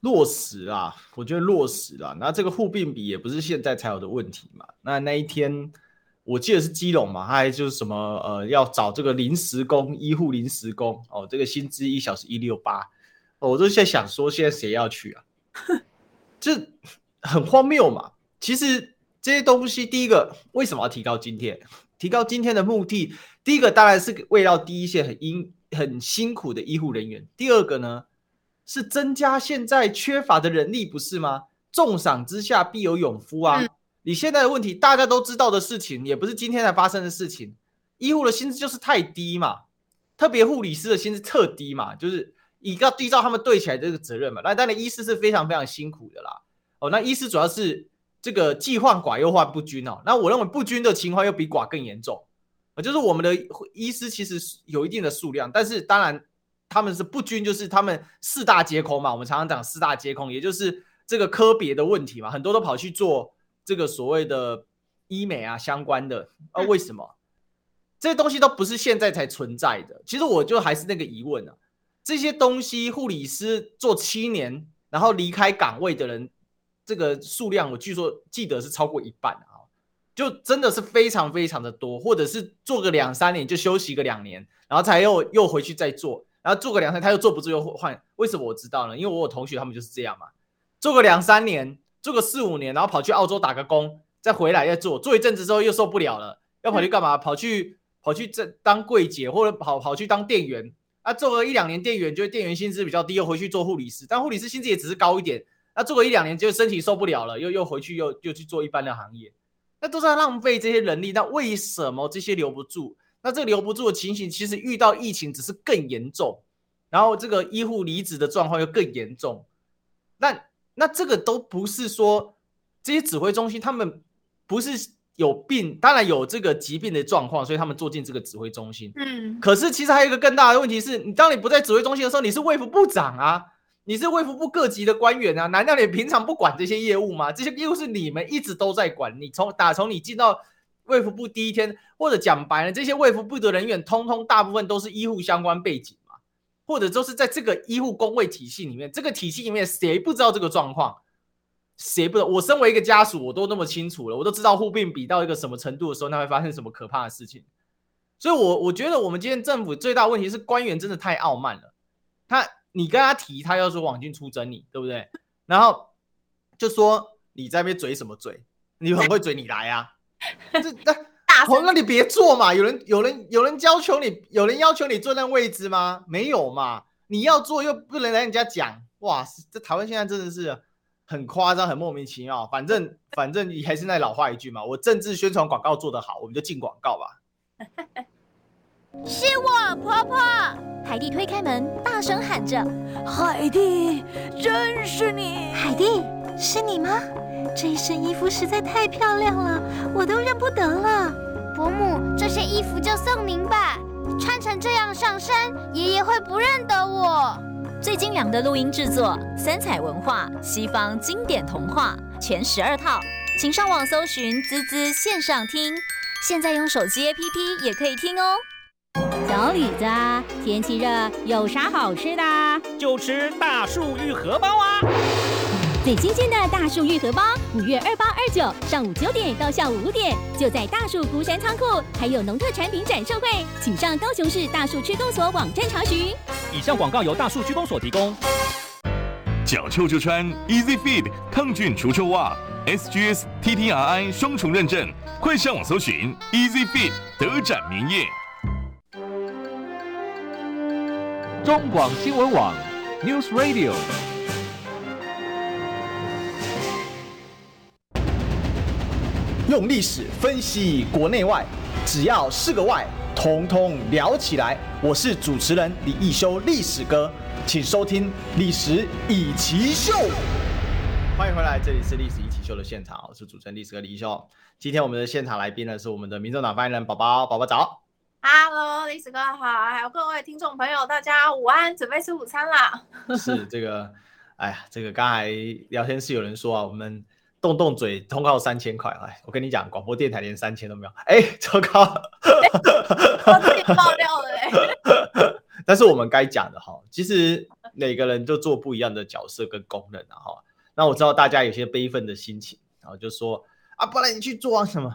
落实啊。我觉得落实了。那这个护病比也不是现在才有的问题嘛。那那一天我记得是基隆嘛，他还就是什么呃，要找这个临时工，医护临时工哦，这个薪资一小时一六八，我都在想说，现在谁要去啊？这。很荒谬嘛！其实这些东西，第一个为什么要提高津贴？提高津贴的目的，第一个当然是为了第一线很因很辛苦的医护人员。第二个呢，是增加现在缺乏的人力，不是吗？重赏之下必有勇夫啊！嗯、你现在的问题，大家都知道的事情，也不是今天才发生的事情。医护的薪资就是太低嘛，特别护理师的薪资特低嘛，就是以要依照他们对起来这个责任嘛。那当然，医师是非常非常辛苦的啦。哦，那医师主要是这个既患寡又患不均哦。那我认为不均的情况又比寡更严重。啊就是我们的医师其实有一定的数量，但是当然他们是不均，就是他们四大皆空嘛。我们常常讲四大皆空，也就是这个科别的问题嘛。很多都跑去做这个所谓的医美啊相关的啊，为什么？这些东西都不是现在才存在的。其实我就还是那个疑问啊，这些东西护理师做七年，然后离开岗位的人，这个数量我据说记得是超过一半啊。就真的是非常非常的多，或者是做个两三年就休息个两年，然后才又又回去再做，然后做个两三年他又坐不住又换。为什么我知道呢？因为我有同学他们就是这样嘛，做个两三年，做个四五年，然后跑去澳洲打个工，再回来再做，做一阵子之后又受不了了，要跑去干嘛？跑去跑去这当柜姐，或者跑跑去当店员啊，做个一两年店员，觉得店员薪资比较低，又回去做护理师，但护理师薪资也只是高一点，那做个一两年就身体受不了了，又又回去又又去做一般的行业。那都是在浪费这些人力，那为什么这些留不住？那这个留不住的情形，其实遇到疫情只是更严重，然后这个医护离职的状况又更严重。那那这个都不是说这些指挥中心他们不是有病，当然有这个疾病的状况，所以他们坐进这个指挥中心。嗯，可是其实还有一个更大的问题是，你当你不在指挥中心的时候，你是卫福部长啊。你是卫福部各级的官员啊？难道你平常不管这些业务吗？这些业务是你们一直都在管。你从打从你进到卫福部第一天，或者讲白了，这些卫福部的人员，通通大部分都是医护相关背景嘛，或者都是在这个医护公卫体系里面。这个体系里面谁不知道这个状况？谁不知道？我身为一个家属，我都那么清楚了，我都知道护病比到一个什么程度的时候，那会发生什么可怕的事情。所以我，我我觉得我们今天政府最大问题是官员真的太傲慢了，他。你跟他提，他要说网军出征你，对不对？然后就说你在那边嘴什么嘴？你很会嘴，你来啊！这那好，那你别做嘛。有人有人有人要求你，有人要求你坐那位置吗？没有嘛。你要做又不能让人家讲。哇，这台湾现在真的是很夸张，很莫名其妙。反正反正你还是那老话一句嘛，我政治宣传广告做得好，我们就进广告吧。
是我婆婆。海蒂推开门，大声喊着：“
海蒂，真是你！
海蒂，是你吗？这一身衣服实在太漂亮了，我都认不得了。
伯母，这些衣服就送您吧。穿成这样上山，爷爷会不认得我。
最精良的录音制作，三彩文化西方经典童话全十二套，请上网搜寻“滋滋线上听”，现在用手机 APP 也可以听哦。
小李子，天气热，有啥好吃的？
就吃大树玉荷包啊！
最新鲜的大树玉荷包，五月二八二九上午九点到下午五点，就在大树孤山仓库，还有农特产品展售会，请上高雄市大树区公所网站查询。
以上广告由大树区公所提供。
脚臭就穿 Easy Fit 抗菌除臭袜，SGS TTRI 双重认证，快上网搜寻 Easy Fit 德展名业。
中广新闻网，News Radio。
用历史分析国内外，只要是个“外”，统统聊起来。我是主持人李易修，历史哥，请收听《历史易起 SHOW》。欢迎回来，这里是《历史一起 SHOW》的现场，我是主持人历史哥李易修。今天我们的现场来宾呢，是我们的民众党发言人宝宝，宝宝早。
Hello，历史哥好，还有各位听众朋友，大家午安，准备吃午餐啦。
是这个，哎呀，这个刚才聊天室有人说啊，我们动动嘴通告三千块，哎，我跟你讲，广播电台连三千都没有，哎，糟糕，
我自己爆料了哎。
但是我们该讲的哈，其实每个人都做不一样的角色跟功能啊哈。那我知道大家有些悲愤的心情，然后就说啊，不然你去做什么？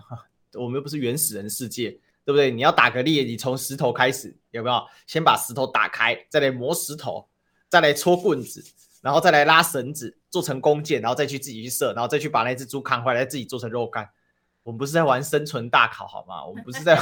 我们又不是原始人世界。对不对？你要打个猎，你从石头开始，有没有？先把石头打开，再来磨石头，再来搓棍子，然后再来拉绳子，做成弓箭，然后再去自己去射，然后再去把那只猪扛回来，自己做成肉干。我们不是在玩生存大考，好吗？我们不是在，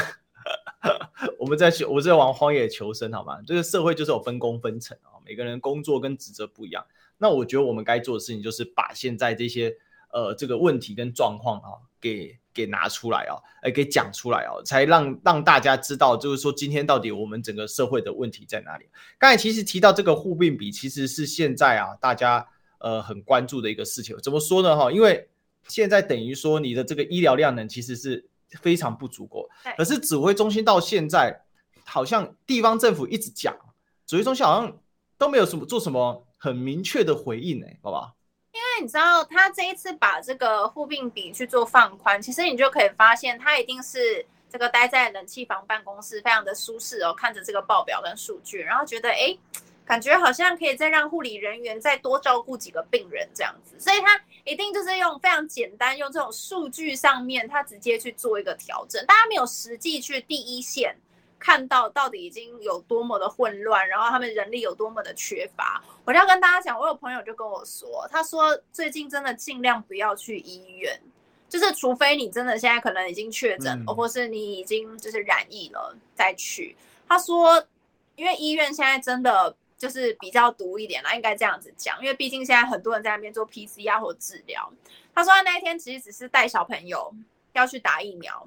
我们在我在玩荒野求生，好吗？这个社会就是有分工分层啊，每个人工作跟职责不一样。那我觉得我们该做的事情就是把现在这些呃这个问题跟状况啊，给给拿出来啊，哎，给讲出来啊，才让让大家知道，就是说今天到底我们整个社会的问题在哪里。刚才其实提到这个护病比，其实是现在啊大家呃很关注的一个事情。怎么说呢？哈，因为现在等于说你的这个医疗量能其实是。非常不足够，可是指挥中心到现在好像地方政府一直讲，指挥中心好像都没有什么做什么很明确的回应呢，好不好？
因为你知道他这一次把这个护病比去做放宽，其实你就可以发现他一定是这个待在冷气房办公室非常的舒适哦，看着这个报表跟数据，然后觉得哎。感觉好像可以再让护理人员再多照顾几个病人这样子，所以他一定就是用非常简单，用这种数据上面，他直接去做一个调整。大家没有实际去第一线看到到底已经有多么的混乱，然后他们人力有多么的缺乏。我就要跟大家讲，我有朋友就跟我说，他说最近真的尽量不要去医院，就是除非你真的现在可能已经确诊或是你已经就是染疫了再去。他说，因为医院现在真的。就是比较毒一点啦，应该这样子讲，因为毕竟现在很多人在那边做 PCR 或治疗。他说他那一天其实只是带小朋友要去打疫苗，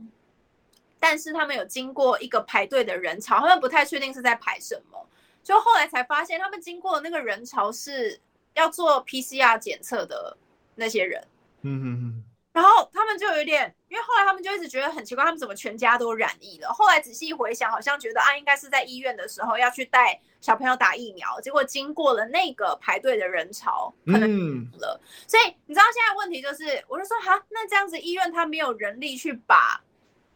但是他们有经过一个排队的人潮，他们不太确定是在排什么，就后来才发现他们经过那个人潮是要做 PCR 检测的那些人。嗯嗯嗯。然后他们就有点，因为后来他们就一直觉得很奇怪，他们怎么全家都染疫了？后来仔细回想，好像觉得啊，应该是在医院的时候要去带小朋友打疫苗，结果经过了那个排队的人潮，可能了。嗯、所以你知道现在问题就是，我就说哈，那这样子医院他没有人力去把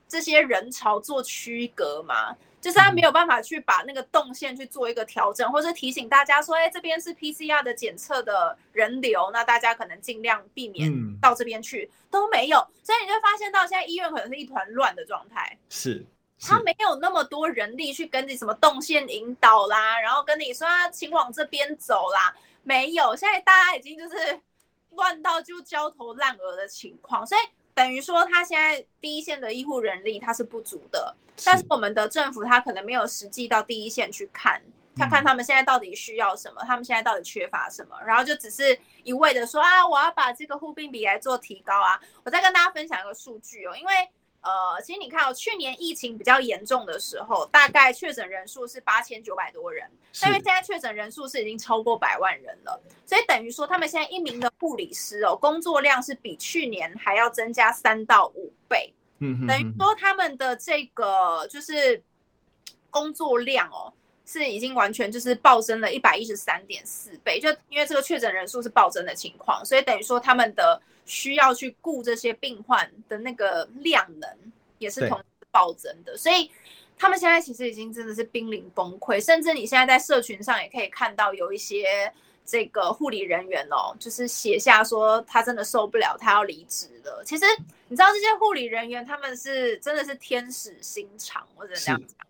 这些人潮做区隔嘛？就是他没有办法去把那个动线去做一个调整，或者提醒大家说，哎，这边是 PCR 的检测的人流，那大家可能尽量避免到这边去，嗯、都没有，所以你就发现到现在医院可能是一团乱的状态。是，是他没有那么多人力去跟你什么动线引导啦，然后跟你说请往这边走啦，没有，现在大家已经就是乱到就焦头烂额的情况，所以。等于说，他现在第一线的医护人力他是不足的，但是我们的政府他可能没有实际到第一线去看，看看他们现在到底需要什么，他们现在到底缺乏什么，然后就只是一味的说啊，我要把这个护病比来做提高啊。我再跟大家分享一个数据哦，因为。呃，其实你看哦，去年疫情比较严重的时候，大概确诊人数是八千九百多人，但是现在确诊人数是已经超过百万人了，所以等于说他们现在一名的护理师哦，工作量是比去年还要增加三到五倍，嗯，等于说他们的这个就是工作量哦。是已经完全就是暴增了一百一十三点四倍，就因为这个确诊人数是暴增的情况，所以等于说他们的需要去顾这些病患的那个量能也是同时暴增的，所以他们现在其实已经真的是濒临崩溃，甚至你现在在社群上也可以看到有一些这个护理人员哦，就是写下说他真的受不了，他要离职了。其实你知道这些护理人员他们是真的是天使心肠，或者这样讲。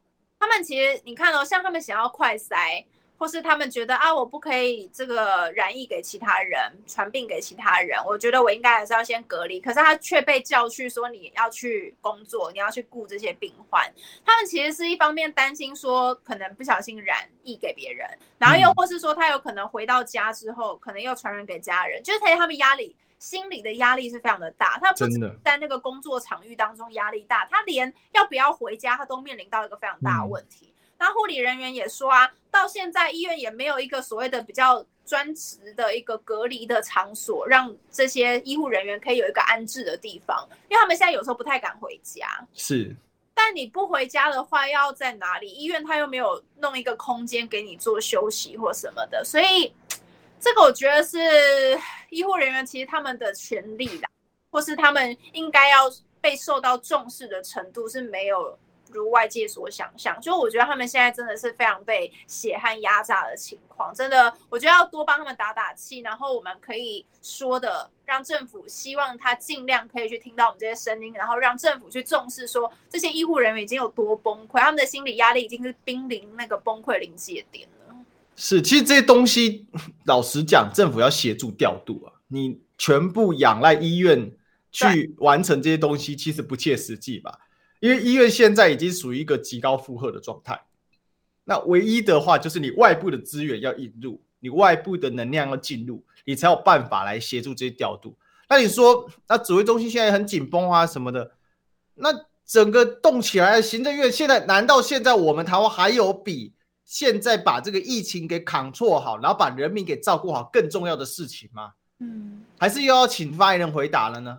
他们其实，你看哦，像他们想要快筛，或是他们觉得啊，我不可以这个染疫给其他人，传病给其他人，我觉得我应该还是要先隔离。可是他却被叫去说你要去工作，你要去顾这些病患。他们其实是一方面担心说可能不小心染疫给别人，然后又或是说他有可能回到家之后，可能又传染给家人，就是他们压力。心理的压力是非常的大，他不止在那个工作场域当中压力大，他连要不要回家，他都面临到一个非常大的问题。那护理人员也说啊，到现在医院也没有一个所谓的比较专职的一个隔离的场所，让这些医护人员可以有一个安置的地方，因为他们现在有时候不太敢回家。是，但你不回家的话，要在哪里？医院他又没有弄一个空间给你做休息或什么的，所以。这个我觉得是医护人员，其实他们的权利啦，或是他们应该要被受到重视的程度是没有如外界所想象。就我觉得他们现在真的是非常被血汗压榨的情况，真的，我觉得要多帮他们打打气。然后我们可以说的，让政府希望他尽量可以去听到我们这些声音，然后让政府去重视说这些医护人员已经有多崩溃，他们的心理压力已经是濒临那个崩溃临界点。
是，其实这些东西，老实讲，政府要协助调度啊。你全部仰赖医院去完成这些东西，其实不切实际吧？因为医院现在已经属于一个极高负荷的状态。那唯一的话就是你外部的资源要引入，你外部的能量要进入，你才有办法来协助这些调度。那你说，那指挥中心现在很紧绷啊什么的，那整个动起来的行政院现在难道现在我们台湾还有比现在把这个疫情给扛错好，然后把人民给照顾好更重要的事情吗？嗯，还是又要请发言人回答了呢？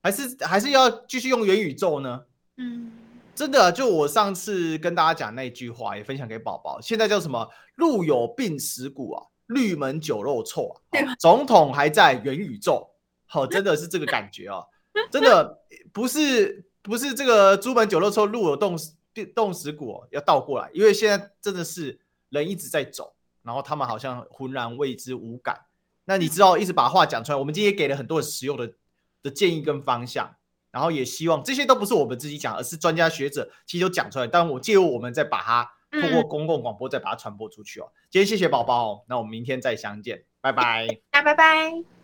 还是还是要继续用元宇宙呢？嗯。真的，就我上次跟大家讲那句话，也分享给宝宝。现在叫什么？路有病死骨啊，绿门酒肉臭啊。总统还在元宇宙，好，真的是这个感觉啊！真的不是不是这个朱门酒肉臭，路有冻死冻死骨，要倒过来，因为现在真的是人一直在走，然后他们好像浑然未知无感。那你知道，一直把话讲出来，我们今天也给了很多实用的的建议跟方向。然后也希望这些都不是我们自己讲，而是专家学者其实都讲出来。当然，我借由我们再把它通过公共广播再把它传播出去哦。今天谢谢宝宝，那我们明天再相见，拜拜。
拜拜。